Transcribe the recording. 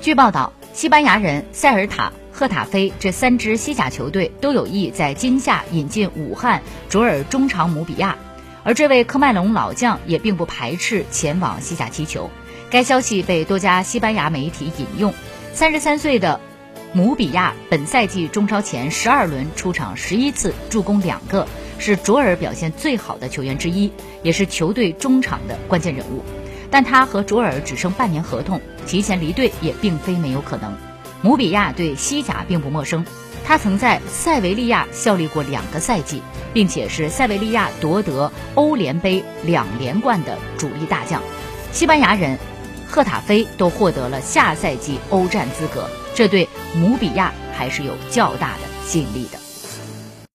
据报道，西班牙人塞尔塔、赫塔菲这三支西甲球队都有意在今夏引进武汉卓尔中场姆比亚，而这位科麦隆老将也并不排斥前往西甲踢球。该消息被多家西班牙媒体引用。三十三岁的姆比亚本赛季中超前十二轮出场十一次，助攻两个，是卓尔表现最好的球员之一，也是球队中场的关键人物。但他和卓尔只剩半年合同，提前离队也并非没有可能。姆比亚对西甲并不陌生，他曾在塞维利亚效力过两个赛季，并且是塞维利亚夺得欧联杯两连冠的主力大将。西班牙人。赫塔菲都获得了下赛季欧战资格，这对姆比亚还是有较大的吸引力的。